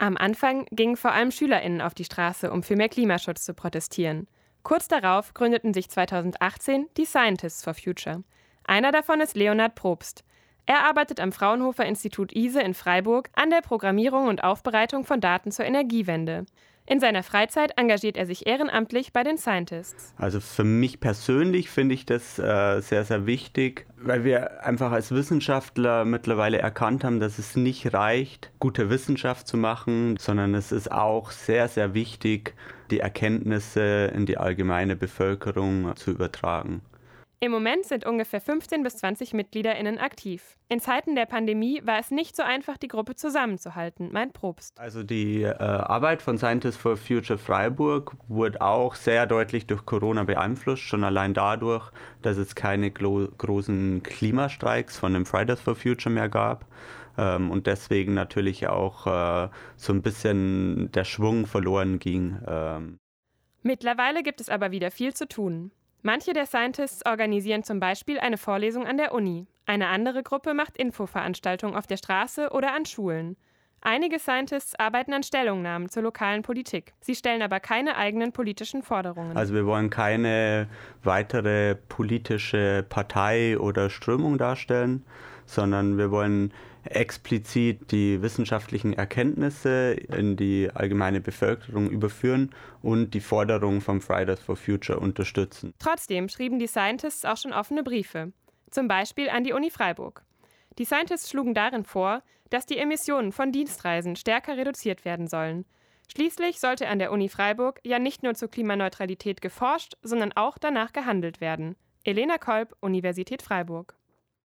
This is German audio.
Am Anfang gingen vor allem SchülerInnen auf die Straße, um für mehr Klimaschutz zu protestieren. Kurz darauf gründeten sich 2018 die Scientists for Future. Einer davon ist Leonhard Probst. Er arbeitet am Fraunhofer Institut ISE in Freiburg an der Programmierung und Aufbereitung von Daten zur Energiewende. In seiner Freizeit engagiert er sich ehrenamtlich bei den Scientists. Also für mich persönlich finde ich das äh, sehr, sehr wichtig, weil wir einfach als Wissenschaftler mittlerweile erkannt haben, dass es nicht reicht, gute Wissenschaft zu machen, sondern es ist auch sehr, sehr wichtig, die Erkenntnisse in die allgemeine Bevölkerung zu übertragen. Im Moment sind ungefähr 15 bis 20 MitgliederInnen aktiv. In Zeiten der Pandemie war es nicht so einfach, die Gruppe zusammenzuhalten, meint Probst. Also die äh, Arbeit von Scientists for Future Freiburg wurde auch sehr deutlich durch Corona beeinflusst, schon allein dadurch, dass es keine großen Klimastreiks von den Fridays for Future mehr gab ähm, und deswegen natürlich auch äh, so ein bisschen der Schwung verloren ging. Ähm. Mittlerweile gibt es aber wieder viel zu tun. Manche der Scientists organisieren zum Beispiel eine Vorlesung an der Uni. Eine andere Gruppe macht Infoveranstaltungen auf der Straße oder an Schulen. Einige Scientists arbeiten an Stellungnahmen zur lokalen Politik. Sie stellen aber keine eigenen politischen Forderungen. Also wir wollen keine weitere politische Partei oder Strömung darstellen, sondern wir wollen explizit die wissenschaftlichen Erkenntnisse in die allgemeine Bevölkerung überführen und die Forderungen vom Fridays for Future unterstützen. Trotzdem schrieben die Scientists auch schon offene Briefe, zum Beispiel an die Uni Freiburg. Die Scientists schlugen darin vor, dass die Emissionen von Dienstreisen stärker reduziert werden sollen. Schließlich sollte an der Uni Freiburg ja nicht nur zur Klimaneutralität geforscht, sondern auch danach gehandelt werden. Elena Kolb, Universität Freiburg.